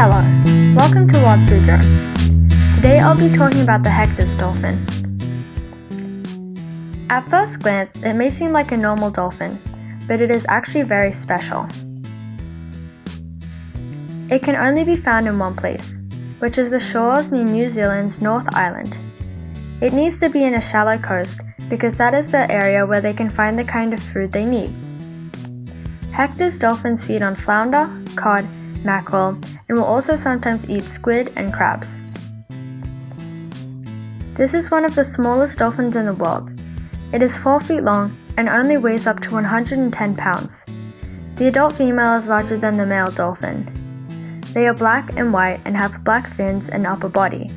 Hello, welcome to What's Drone. Today I'll be talking about the Hector's dolphin. At first glance, it may seem like a normal dolphin, but it is actually very special. It can only be found in one place, which is the shores near New Zealand's North Island. It needs to be in a shallow coast because that is the area where they can find the kind of food they need. Hector's dolphins feed on flounder, cod, mackerel, and will also sometimes eat squid and crabs. This is one of the smallest dolphins in the world. It is 4 feet long and only weighs up to 110 pounds. The adult female is larger than the male dolphin. They are black and white and have black fins and upper body,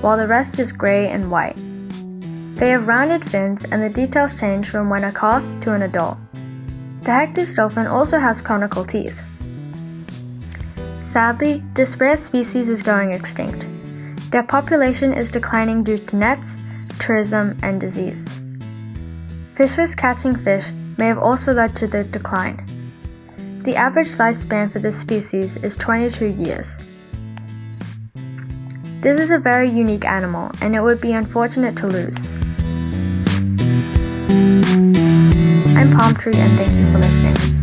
while the rest is grey and white. They have rounded fins and the details change from when a calf to an adult. The Hector's dolphin also has conical teeth. Sadly, this rare species is going extinct. Their population is declining due to nets, tourism, and disease. Fishers catching fish may have also led to the decline. The average lifespan for this species is 22 years. This is a very unique animal, and it would be unfortunate to lose. I'm Palm Tree, and thank you for listening.